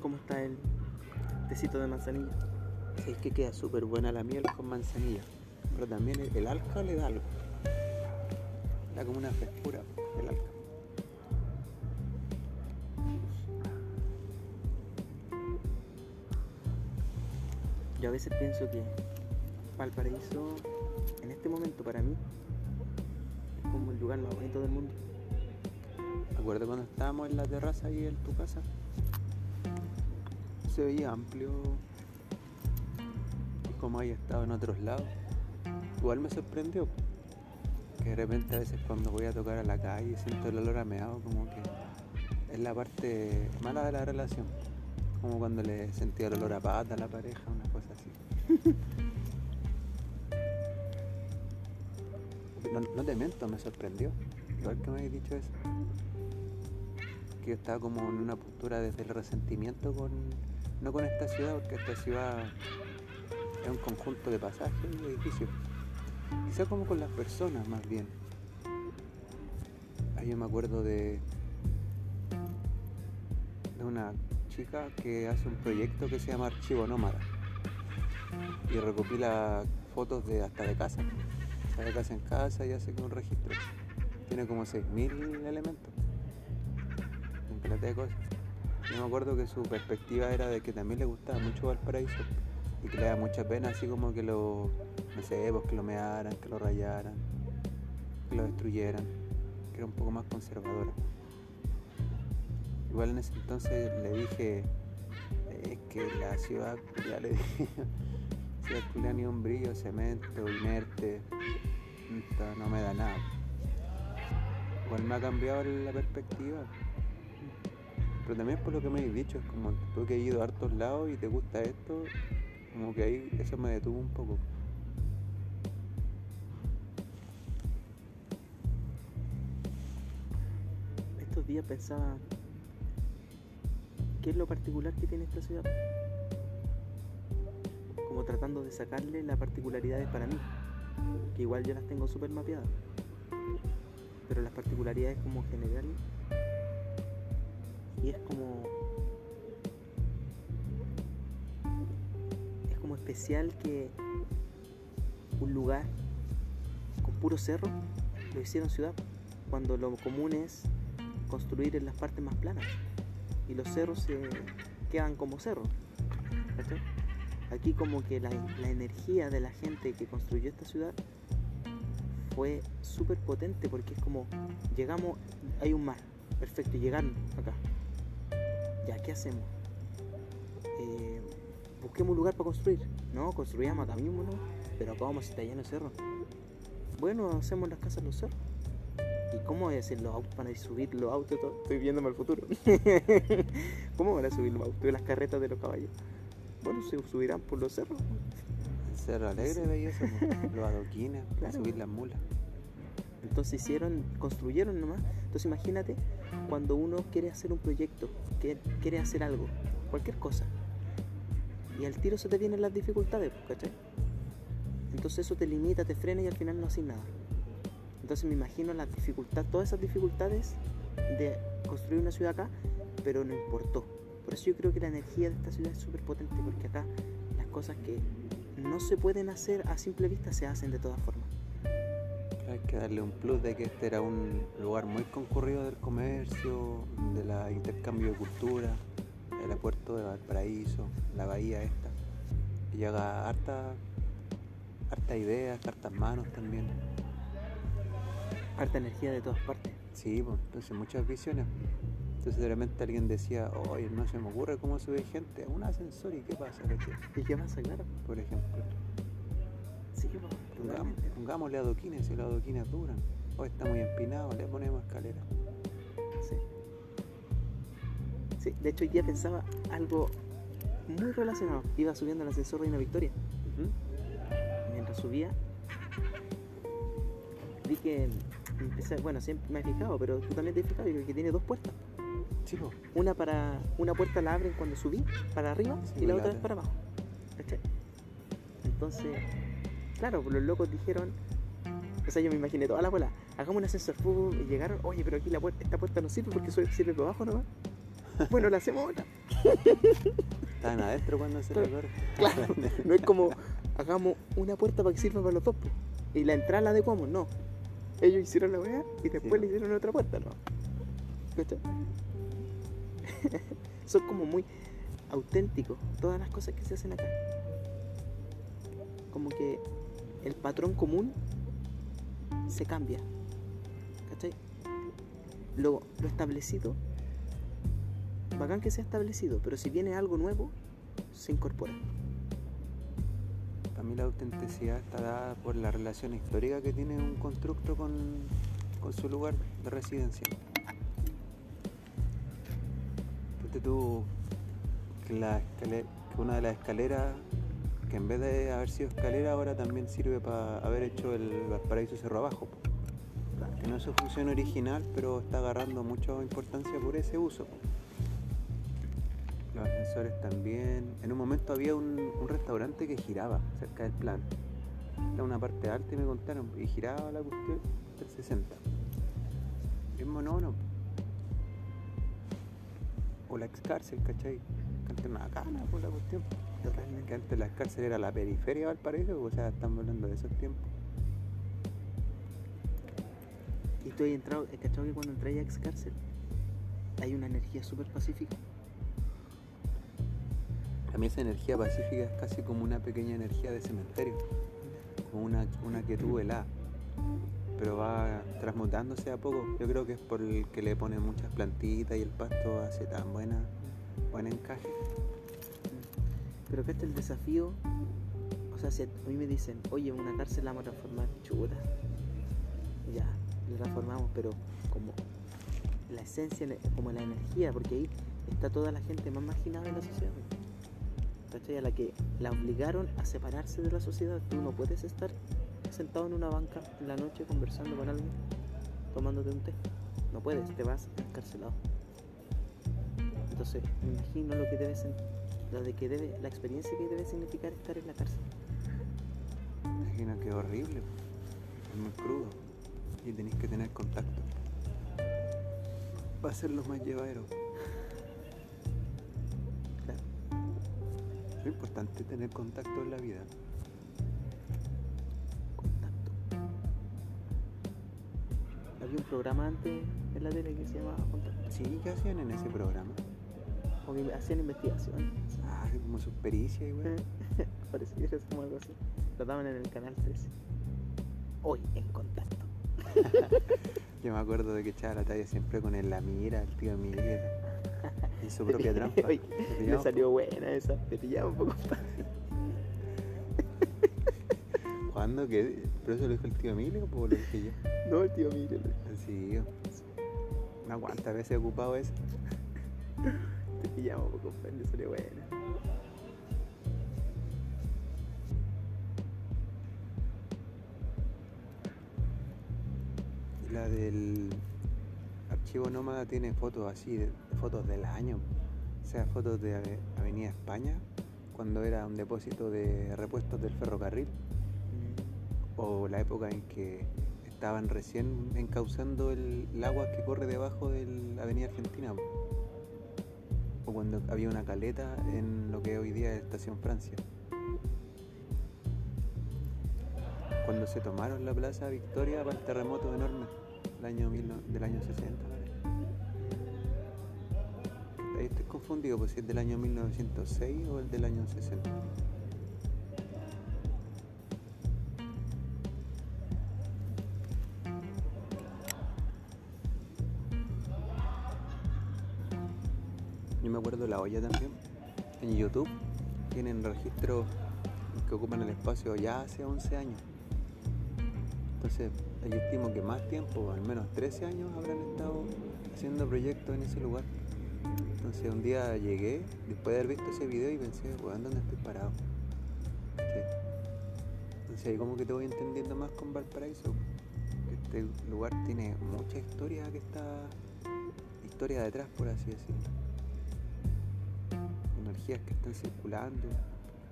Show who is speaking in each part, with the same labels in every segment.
Speaker 1: ¿Cómo está el tecito de manzanilla?
Speaker 2: Es que queda súper buena la miel con manzanilla. Pero también el, el alca le da algo. Da como una frescura el alca.
Speaker 1: Yo a veces pienso que Valparaíso, en este momento para mí, lugar más bonito del mundo.
Speaker 2: Me acuerdo cuando estábamos en la terraza ahí en tu casa. Se veía amplio. Y como había estado en otros lados. Igual me sorprendió. Que de repente a veces cuando voy a tocar a la calle siento el olor a meado como que es la parte mala de la relación. Como cuando le sentía el olor a pata a la pareja, una cosa así. No, te miento, me sorprendió. Igual que me habéis dicho eso. Que yo estaba como en una postura desde el resentimiento con. no con esta ciudad, porque esta ciudad es un conjunto de pasajes y edificios. Quizá como con las personas más bien. Ahí yo me acuerdo de. de una chica que hace un proyecto que se llama Archivo Nómada. Y recopila fotos de hasta de casa. Hasta de casa en casa y hace un registro. Tiene como 6.000 elementos. De cosas. Yo me acuerdo que su perspectiva era de que también le gustaba mucho Valparaíso y que le da mucha pena así como que lo, no sé, pues que lo mearan, que lo rayaran, que lo destruyeran, que era un poco más conservadora. Igual en ese entonces le dije eh, que la ciudad, ya le dije, culia ni un brillo, cemento, inerte, no me da nada. Igual me ha cambiado la perspectiva. Pero también por lo que me habéis dicho, es como tú que has ido a hartos lados y te gusta esto, como que ahí eso me detuvo un poco.
Speaker 1: Estos días pensaba, ¿qué es lo particular que tiene esta ciudad? Como tratando de sacarle las particularidades para mí, que igual yo las tengo súper mapeadas. Pero las particularidades como general, y es como es como especial que un lugar con puro cerro lo hicieron ciudad cuando lo común es construir en las partes más planas y los cerros se quedan como cerros. Aquí como que la, energía de la gente que construyó esta ciudad fue súper potente porque es como llegamos hay un mar perfecto llegaron acá ya, ¿qué hacemos? Eh, busquemos un lugar para construir. No, construyamos acá mismo, ¿no? Pero acá vamos a estar lleno de cerros. Bueno, hacemos las casas en los cerros. ¿Y cómo voy a hacer los autos para subir los autos? Estoy viéndome al futuro. ¿Cómo van a subir los autos y las carretas de los caballos? Bueno, se subirán por los cerros.
Speaker 2: El Cerro Alegre veía eso, los adoquines, para
Speaker 1: Claro.
Speaker 2: subir las mulas.
Speaker 1: Entonces hicieron, construyeron nomás. Entonces imagínate cuando uno quiere hacer un proyecto, que quiere hacer algo, cualquier cosa, y al tiro se te vienen las dificultades, pues, ¿cachai? Entonces eso te limita, te frena y al final no haces nada. Entonces me imagino las dificultades, todas esas dificultades de construir una ciudad acá, pero no importó. Por eso yo creo que la energía de esta ciudad es súper potente, porque acá las cosas que no se pueden hacer a simple vista se hacen de todas formas.
Speaker 2: Hay que darle un plus de que este era un lugar muy concurrido del comercio, de la intercambio de cultura, el aeropuerto de Valparaíso, la bahía esta. Y llega harta, harta ideas, hartas manos también.
Speaker 1: Harta energía de todas partes.
Speaker 2: Sí, pues, entonces muchas visiones. Entonces de repente alguien decía, oye, no se me ocurre cómo sube gente a un ascensor y qué pasa.
Speaker 1: ¿Y qué pasa, claro?
Speaker 2: por ejemplo.
Speaker 1: Sí, pues,
Speaker 2: Pongamos, pongámosle adoquines y los adoquines duran. Hoy está muy empinado, le ponemos escalera.
Speaker 1: Sí. Sí, de hecho hoy día pensaba algo muy relacionado. Iba subiendo el ascensor Reina Victoria. Mientras subía, vi que empecé, bueno, siempre me he fijado, pero tú también te has fijado, que tiene dos puertas.
Speaker 2: Sí.
Speaker 1: Una para una puerta la abren cuando subí para arriba
Speaker 2: Sí,
Speaker 1: y la otra es
Speaker 2: otra.
Speaker 1: para abajo. ¿Cachai? Entonces, claro, pues los locos dijeron, O sea, yo me imaginé toda la bola. Hagamos un ascensor. pum, y llegaron. Oye, pero aquí la puerta, esta puerta no sirve porque sirve por abajo nomás. Bueno, la hacemos otra.
Speaker 2: Estaban adentro cuando se recorre.
Speaker 1: Claro. No es como hagamos una puerta para que sirva para los dos. Y la entrada la adecuamos. No. Ellos hicieron la weá y después
Speaker 2: Sí.
Speaker 1: le hicieron otra puerta, ¿no? ¿Cachai? Son como muy auténticos todas las cosas que se hacen acá. Como que el patrón común se cambia. ¿Cachai? Lo, lo establecido, bacán que sea establecido, pero si viene algo nuevo, se incorpora.
Speaker 2: Para mí la autenticidad está dada por la relación histórica que tiene un constructo con, con su lugar de residencia. Ponte tú que, una de las escaleras, que en vez de haber sido escalera, ahora también sirve para haber hecho el Valparaíso Cerro Abajo. Que no es su función original, pero está agarrando mucha importancia por ese uso. Los ascensores también. En un momento había un, restaurante que giraba cerca del plan. Era una parte alta y me contaron. Y giraba la cuestión 360. Es monótono. O la ex cárcel, ¿cachai? Que antes bacana por la cuestión. Que antes la cárcel era la periferia de Valparaíso, o sea, estamos hablando de esos tiempos.
Speaker 1: Y tú has entrado, he cachado que cuando entras a ex cárcel hay una energía súper pacífica.
Speaker 2: A mí esa energía pacífica es casi como una pequeña energía de cementerio, como una, una quietud helada, pero va transmutándose a poco. Yo creo que es por el que le ponen muchas plantitas y el pasto hace tan buena, buen encaje.
Speaker 1: Pero que este es el desafío. O sea, si a mí me dicen, oye, una cárcel la vamos a transformar, chuta. Ya, la transformamos, pero como la esencia, como la energía, porque ahí está toda la gente más marginada de la sociedad. ¿Cachai? A la que la obligaron a separarse de la sociedad. Tú no puedes estar sentado en una banca en la noche conversando con alguien, tomándote un té. No puedes, te vas encarcelado. Entonces, me imagino lo que debe ser, lo de que debe, la experiencia que debe significar estar en la cárcel.
Speaker 2: Imagina que es horrible, es muy crudo y tenéis que tener contacto. Va a ser lo más llevadero.
Speaker 1: Claro.
Speaker 2: Es importante tener contacto en la vida.
Speaker 1: Programa antes en la tele que se llamaba Contacto.
Speaker 2: Sí, ¿qué hacían en ese programa?
Speaker 1: O que hacían investigaciones.
Speaker 2: Ah, como sus pericias y weón.
Speaker 1: Parece que era como algo así. Lo daban en el canal 13. Hoy en contacto.
Speaker 2: Yo me acuerdo de que echaba la talla siempre con el la mira, el tío Miguel. Y su propia trampa.
Speaker 1: Oye,
Speaker 2: pillamos
Speaker 1: salió buena esa. Te pillaba un poco.
Speaker 2: ¿Cuándo? ¿Qué? ¿Pero eso lo dijo el tío Emilio o lo dije yo?
Speaker 1: No, el tío Miguel.
Speaker 2: Sí. Una cuantas veces he ocupado eso.
Speaker 1: Te un poco. Le salió buena.
Speaker 2: La del archivo nómada tiene fotos así, de- fotos del año. O sea, fotos de Ave- Avenida España, cuando era un depósito de repuestos del ferrocarril. o la época en que estaban recién encauzando el, agua que corre debajo de la avenida Argentina. O cuando había una caleta en lo que hoy día es Estación Francia. Cuando se tomaron la Plaza Victoria para el terremoto enorme del año, del año 60. parece. Ahí estoy confundido, pues si es del año 1906 o el del año 60. Yo me acuerdo de la olla también. En YouTube tienen registros que ocupan el espacio ya hace 11 años. Entonces, yo estimo que más tiempo, al menos 13 años, habrán estado haciendo proyectos en ese lugar. Entonces, un día llegué, después de haber visto ese video, y pensé, weón, ¿dónde estoy parado? ¿Cachai? Entonces, ahí como que te voy entendiendo más con Valparaíso. Este lugar tiene mucha historia que está. historia detrás, por así decirlo que están circulando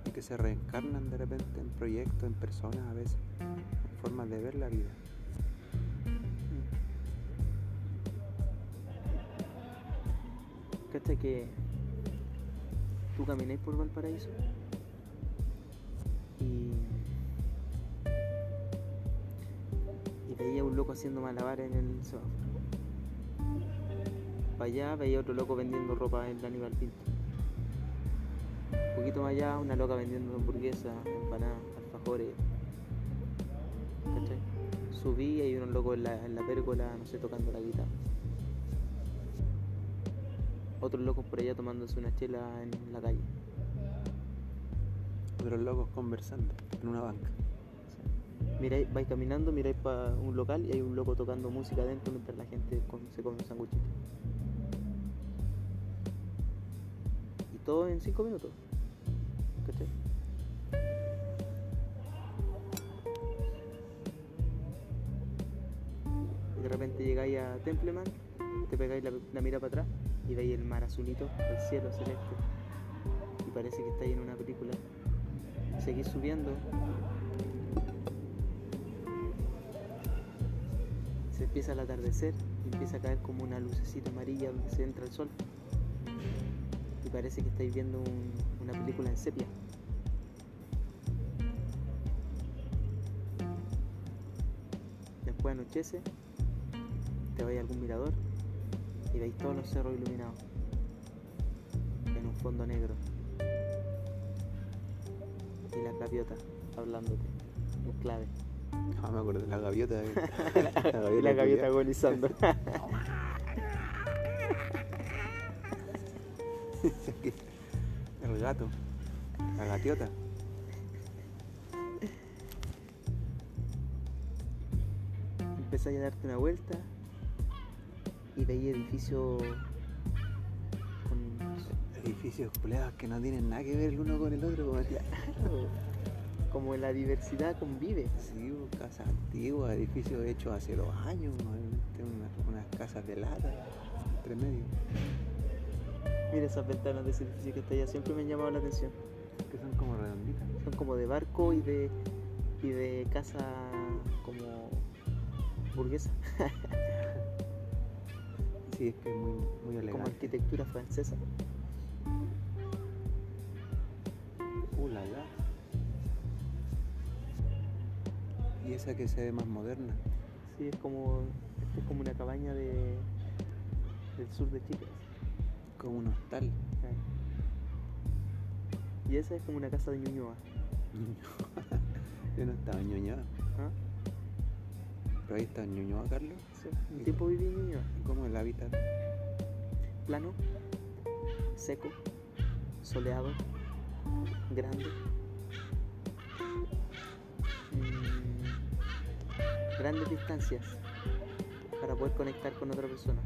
Speaker 2: y que se reencarnan de repente en proyectos, en personas a veces, en formas de ver la vida.
Speaker 1: ¿Cachai que tú camináis por Valparaíso y, veía un loco haciendo malabares en el semáforo? Para allá veía otro loco vendiendo ropa en el Aníbal Pinto. Un poquito más allá, una loca vendiendo hamburguesas, empanadas, alfajores. ¿Cachai? Subí y hay unos locos en la, en la pérgola, no sé, tocando la guitarra. Otros locos por allá tomándose una chela en la calle.
Speaker 2: Otros locos conversando en una banca.
Speaker 1: Miráis, vais caminando, miráis para un local y hay un loco tocando música adentro mientras la gente con- se come un sanguchito. Y todo en cinco minutos. Templeman, te pegáis la, la mira para atrás y veis el mar azulito, el cielo celeste. Y parece que estáis en una película. Seguís subiendo se empieza el atardecer y empieza a caer como una lucecita amarilla donde se entra el sol. Y parece que estáis viendo un- una película en sepia. Después anochece, te vais a algún mirador y veis todos los cerros iluminados en un fondo negro. Y la gaviota hablándote en clave.
Speaker 2: Ah, me acuerdo de la gaviota. eh.
Speaker 1: y la gaviota agonizando.
Speaker 2: El gato. La gatiota.
Speaker 1: Empezáis a darte una vuelta y veis edificios con
Speaker 2: Edificios culeados que no tienen nada que ver el uno con el otro. Como,
Speaker 1: como la diversidad convive.
Speaker 2: sí, casas antiguas, edificios hechos hace dos años. obviamente, Unas, unas casas de lata entre medio.
Speaker 1: Mira esas ventanas de ese edificio que está allá, siempre me han llamado la atención.
Speaker 2: Que son como redonditas.
Speaker 1: Son como de barco y de y de casa como burguesa,
Speaker 2: Sí, es que es muy, muy
Speaker 1: como arquitectura francesa.
Speaker 2: Uh, la, la. Y esa que se ve más moderna.
Speaker 1: Sí, es como esto es como una cabaña de del sur de Chile.
Speaker 2: Como un hostal.
Speaker 1: Y esa es como una casa de Ñuñoa.
Speaker 2: Yo no estaba en Ñuñoa.
Speaker 1: ¿ah?
Speaker 2: Pero ahí está en Ñuñoa, Carlos.
Speaker 1: Sí, Un tiempo viví.
Speaker 2: ¿Cómo el hábitat?
Speaker 1: plano, seco, soleado, grande. Mm, grandes distancias para poder conectar con otra persona.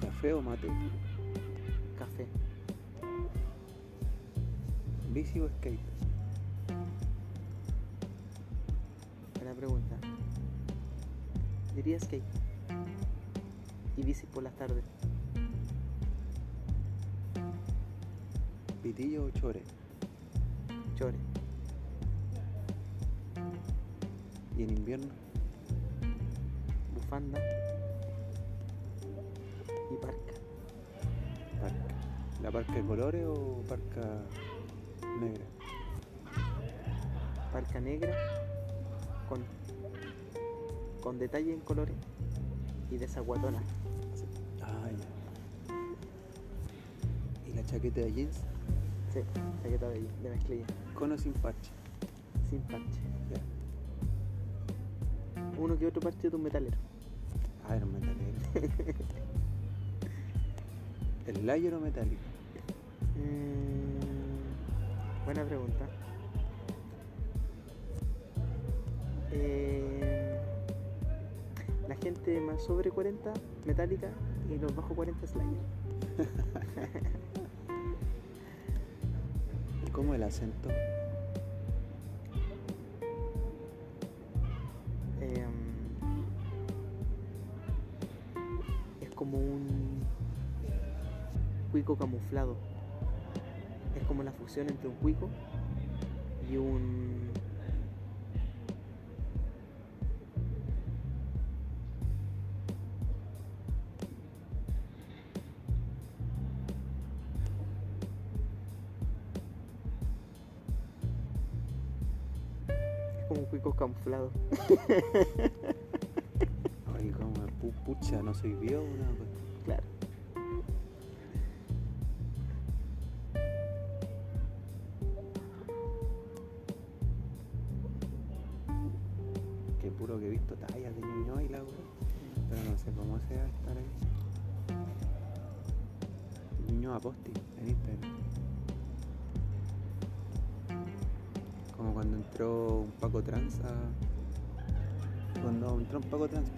Speaker 2: ¿Café o mate?
Speaker 1: Café.
Speaker 2: ¿Bici o skate?
Speaker 1: Buena pregunta. Diría skate. Y bici por las tardes.
Speaker 2: ¿Pitillo o chore?
Speaker 1: Chore.
Speaker 2: ¿Y en invierno?
Speaker 1: Bufanda. Y parca.
Speaker 2: Parca. ¿La parca de colores o parca negra?
Speaker 1: Parca negra. Con, con detalle en colores. Y de
Speaker 2: chaqueta de jeans?
Speaker 1: Sí, chaqueta de, de mezclilla.
Speaker 2: ¿Con o sin parche?
Speaker 1: Sin parche.
Speaker 2: Ya.
Speaker 1: Uno que otro parche de un metalero.
Speaker 2: Ah, era un metalero. ¿El layer o metálico?
Speaker 1: Mm, buena pregunta. Eh, la gente más sobre 40, metálica, y los bajo 40, Slayer.
Speaker 2: ¿Cómo el acento?
Speaker 1: Eh, es como un cuico camuflado. Es como la fusión entre un cuico y un camuflados.
Speaker 2: Ay, como pu- pucha, no soy bio, una cosa.
Speaker 1: Claro.
Speaker 2: Que puro que he visto tallas de niño y la wea. Pero no sé cómo sea estar ahí. Niño aposti en Instagram. Como cuando entró Paco Trans a... Cuando entró un Paco Trans.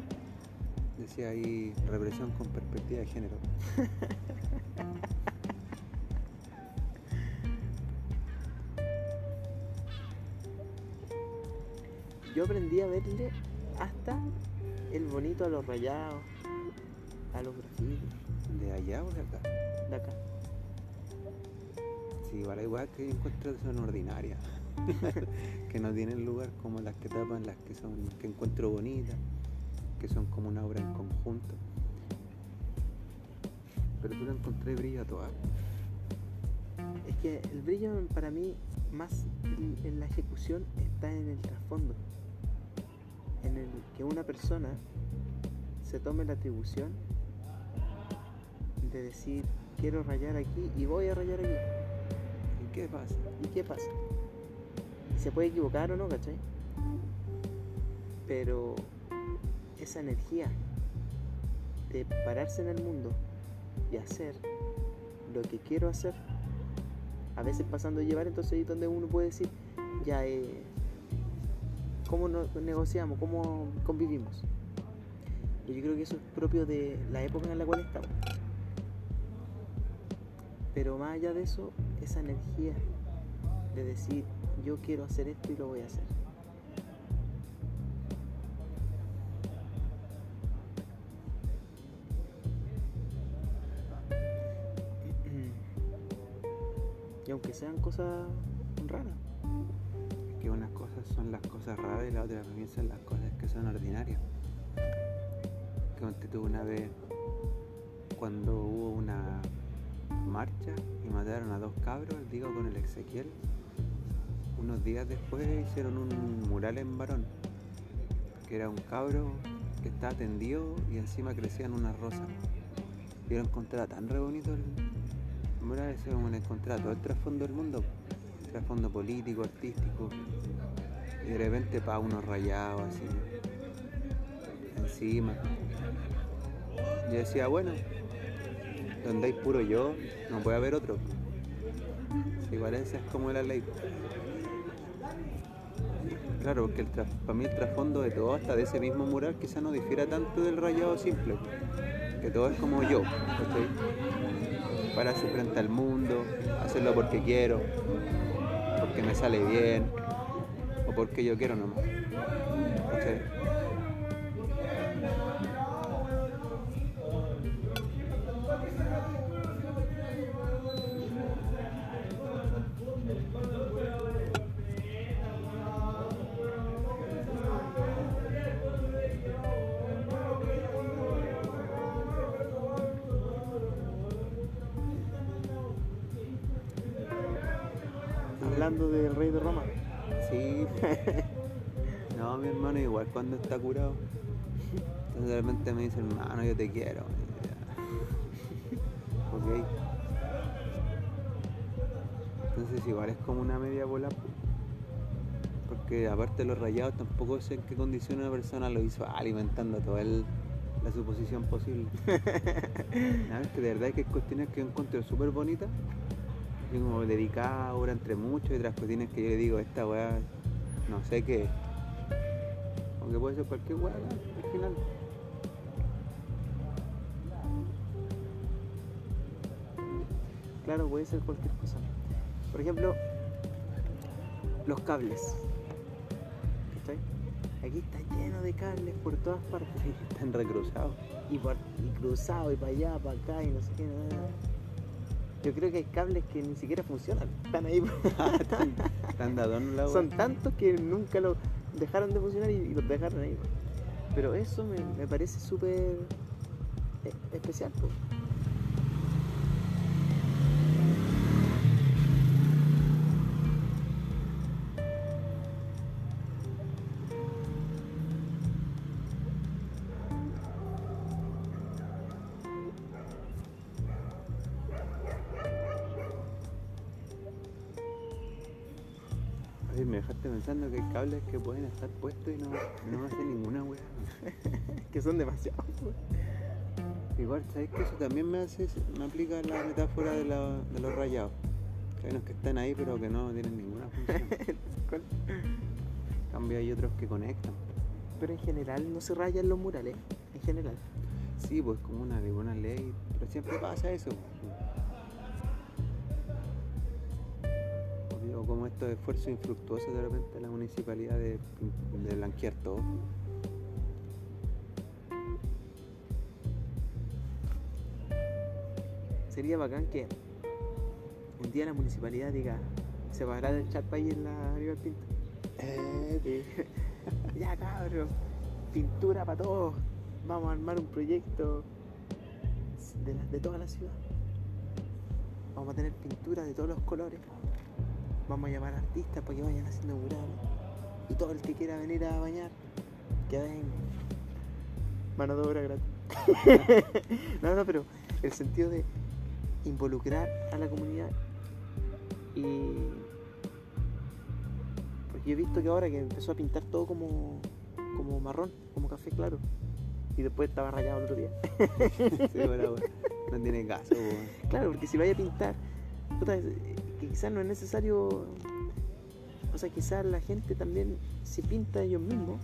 Speaker 2: Decía ahí represión con perspectiva de género.
Speaker 1: Yo aprendí a verle hasta el bonito a los rayados, a los grafitis
Speaker 2: ¿De allá o de acá?
Speaker 1: de acá.
Speaker 2: Sí, igual hay weas que encuentro son ordinarias. que no tienen lugar como las que tapan, las que son, que encuentro bonitas, que son como una obra en conjunto. Pero tú le encontré brillo a todas.
Speaker 1: Es que el brillo para mí, más en, en la ejecución, está en el trasfondo. En el que una persona se tome la atribución de decir, quiero rayar aquí y voy a rayar aquí.
Speaker 2: ¿Y qué pasa?
Speaker 1: ¿Y qué pasa? Se puede equivocar o no, ¿cachai? Pero esa energía de pararse en el mundo y hacer lo que quiero hacer, a veces pasando a llevar, entonces ahí es donde uno puede decir, ya, eh, ¿cómo negociamos? ¿Cómo convivimos? Y yo creo que eso es propio de la época en la cual estamos. Pero más allá de eso, esa energía de decir, yo quiero hacer esto y lo voy a hacer. Y aunque sean cosas raras,
Speaker 2: Que unas cosas son las cosas raras y las otras también son las cosas que son ordinarias. Que tú una vez cuando hubo una marcha y mataron a dos cabros, digo con el Ezequiel. Unos días después hicieron un mural en varón, que era un cabro que estaba tendido y encima crecían unas rosas. Y lo encontraba tan re bonito el mural, ese como encontraba todo el trasfondo del mundo, trasfondo político, artístico. Y de repente pa unos rayados así encima. Yo decía, bueno, donde hay puro yo, no puede haber otro. Igual esa es como la ley. Claro, porque para mí el trasfondo de todo, hasta de ese mismo mural, quizá no difiera tanto del rayado simple. Que todo es como yo, ¿cachai? Pararse frente al mundo, hacerlo porque quiero, porque me sale bien, o porque yo quiero nomás. ¿cachai?
Speaker 1: Hablando del rey de Roma.
Speaker 2: Sí. No, mi hermano igual cuando está curado. Entonces de repente me dice, hermano, yo te quiero. Ok. Entonces igual es como una media bola. po. Porque aparte de los rayados tampoco sé en qué condición una persona lo hizo alimentando toda el- la suposición posible. Es que de verdad que hay cuestiones que yo encuentro súper bonitas. Como dedicada ahora entre muchos y otras cuestiones que yo le digo, esta weá, no sé qué. Aunque puede ser cualquier weá al final.
Speaker 1: Claro, puede ser cualquier cosa. Por ejemplo, los cables. Aquí está lleno de cables por todas partes.
Speaker 2: Están recruzados.
Speaker 1: Y, y cruzado, y para allá, para acá, y no sé qué. nada. Yo creo que hay cables que ni siquiera funcionan. Están ahí.
Speaker 2: Están, están de adorno la.
Speaker 1: Son tantos que nunca lo dejaron de funcionar y, y los dejaron ahí. Pero eso me, me parece súper eh, especial.
Speaker 2: Pensando que hay cables que pueden estar puestos y no, no hacen ninguna weá.
Speaker 1: que son demasiados.
Speaker 2: Igual, ¿sabes que Eso también me hace, me aplica la metáfora de, la- de los rayados. Que hay unos que están ahí pero que no tienen ninguna función.
Speaker 1: ¿Cuál?
Speaker 2: En cambio hay otros que conectan.
Speaker 1: Pero en general no se rayan los murales. En general.
Speaker 2: Sí, pues como una, una ley, pero siempre pasa eso. Estos esfuerzos infructuosos de repente de la municipalidad de, de blanquear todo.
Speaker 1: Sería bacán que un día la municipalidad diga, se va a grabar el chat ahí en la Aníbal Pinto.
Speaker 2: Eh,
Speaker 1: Y, ya cabrón, pintura para todos. Vamos a armar un proyecto de, la- de toda la ciudad. Vamos a tener pintura de todos los colores. Vamos a llamar artistas para que vayan haciendo murales. Y todo el que quiera venir a bañar, que venga. Mano de obra gratis. no, no, pero el sentido de involucrar a la comunidad y porque yo he visto que ahora que empezó a pintar todo como, como marrón, como café claro. Y después estaba rayado el otro día.
Speaker 2: sí, pero, bueno, no tiene caso. weón.
Speaker 1: Claro, porque si vaya a pintar, que quizás no es necesario. O sea, quizás la gente también, si pinta ellos mismos,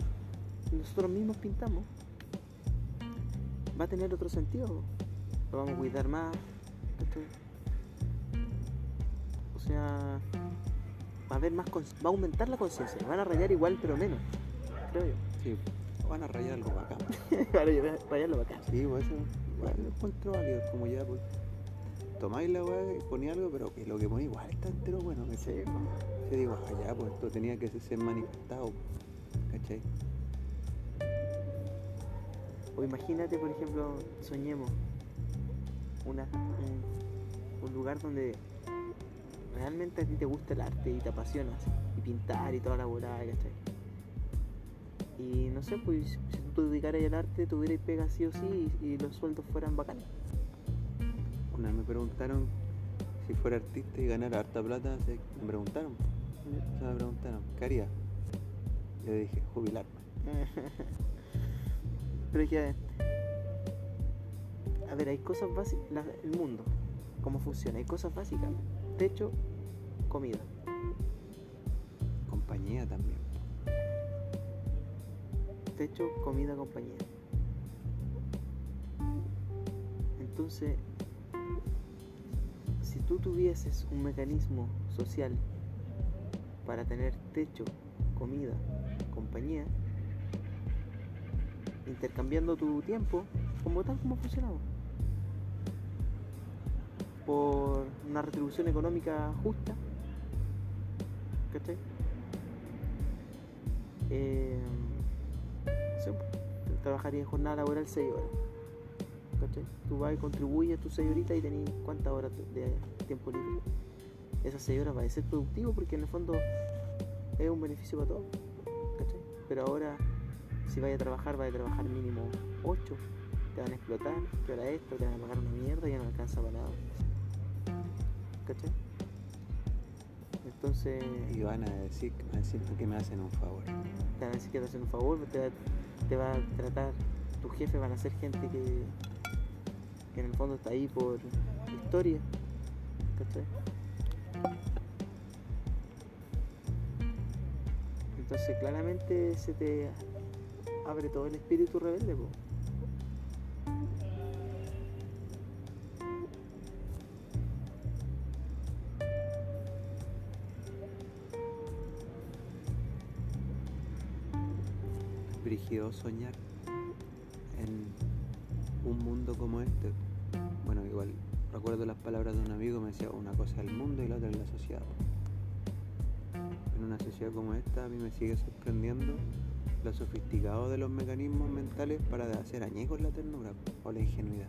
Speaker 1: nosotros mismos pintamos, va a tener otro sentido. Lo vamos a cuidar más. O sea, va a haber más va a aumentar la conciencia. Van a rayar igual, pero menos, creo yo.
Speaker 2: Sí, van a rayar algo bacán.
Speaker 1: Van a rayarlo bacán.
Speaker 2: Sí, pues eso lo encuentro válido, como ya pues. Tomáis la weá y ponéis algo, pero que lo que ponéis igual está entero bueno,
Speaker 1: Sí,
Speaker 2: se, se digo, ah, ya, pues esto tenía que ser manifestado, ¿cachai?
Speaker 1: O imagínate, por ejemplo, soñemos un, un lugar donde realmente a ti te gusta el arte y te apasionas, y pintar y toda la volada, ¿cachai? Y no sé, pues si tú te dedicaras al arte, tuvierais pega sí o sí y, y los sueldos fueran bacanes.
Speaker 2: Una vez me preguntaron si fuera artista y ganara harta plata, se- me preguntaron, se me preguntaron, ¿qué haría? Yo dije, jubilarme.
Speaker 1: Pero es que, a ver, hay cosas básicas, el mundo, cómo funciona, hay cosas básicas, techo, comida.
Speaker 2: Compañía también.
Speaker 1: techo, comida, compañía. Entonces, tú tuvieses un mecanismo social para tener techo, comida, compañía, intercambiando tu tiempo, como tal como funcionaba, por una retribución económica justa, ¿cachai? Eh, sí, trabajaría en jornada laboral 6 horas. ¿cachai? Tú vas y contribuyes tus 6 horitas y tenés cuántas horas de tiempo libre. Esas 6 horas va a ser productivo porque en el fondo es un beneficio para todos. ¿cachai? Pero ahora, si vas a trabajar, vas a trabajar mínimo 8. Te van a explotar, que esto, te van a pagar una mierda y ya no alcanza para nada. ¿Cachai? Entonces,
Speaker 2: Y van a decir, a decir que me hacen un favor.
Speaker 1: te van a decir que te hacen un favor, te va, te va a tratar, tus jefes van a ser gente que, que en el fondo está ahí por historia, Entonces claramente se te abre todo el espíritu rebelde, po.
Speaker 2: brígido soñar en un mundo como este. Bueno, igual recuerdo las palabras de un amigo, me decía una cosa es el mundo y la otra es la sociedad. En una sociedad como esta a mí me sigue sorprendiendo lo sofisticado de los mecanismos mentales para hacer añicos la ternura o la ingenuidad.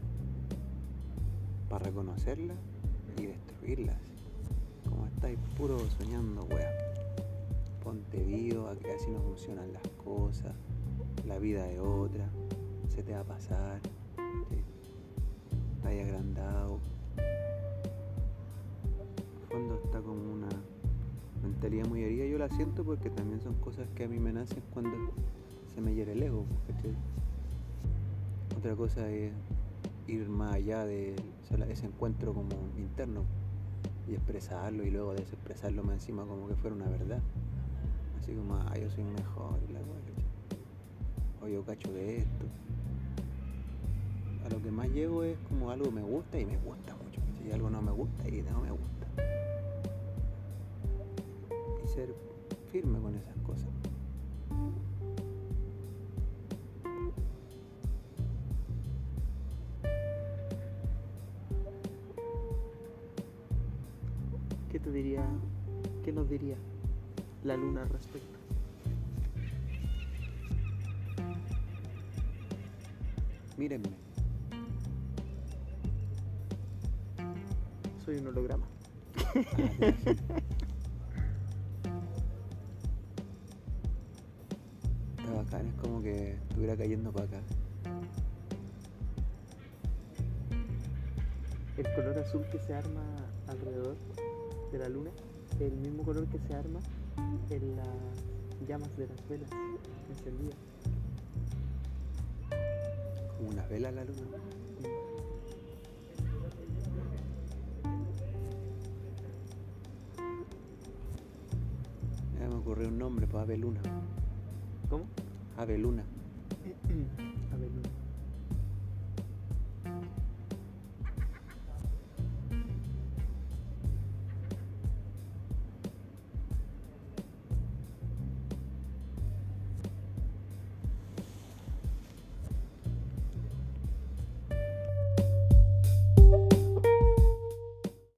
Speaker 2: Para reconocerla y destruirla. así. Como estáis puro soñando, wea. Ponte vivo, a que así no funcionan las cosas la vida es otra, se te va a pasar. Estás agrandado. En fondo está como una mentalidad muy herida yo la siento porque también son cosas que a mí me nacen cuando se me hiere el ego. Otra cosa es ir más allá de ese encuentro como interno y expresarlo y luego desexpresarlo más encima como que fuera una verdad. Así como, ah, yo soy mejor la o yo cacho de esto. A lo que más llego es como algo me gusta y me gusta mucho. Y algo no me gusta y no me gusta. Y ser firme con esas cosas.
Speaker 1: ¿Qué te diría, qué nos diría la luna al respecto?
Speaker 2: Mírenme.
Speaker 1: Un holograma.
Speaker 2: Está bacán, es como que estuviera cayendo para acá.
Speaker 1: El color azul que se arma alrededor de la luna es el mismo color que se arma en las llamas de las velas encendidas.
Speaker 2: Como una vela la luna. Ocurrió un nombre para Ave Luna.
Speaker 1: ¿Cómo?
Speaker 2: Ave Luna.
Speaker 1: A ver.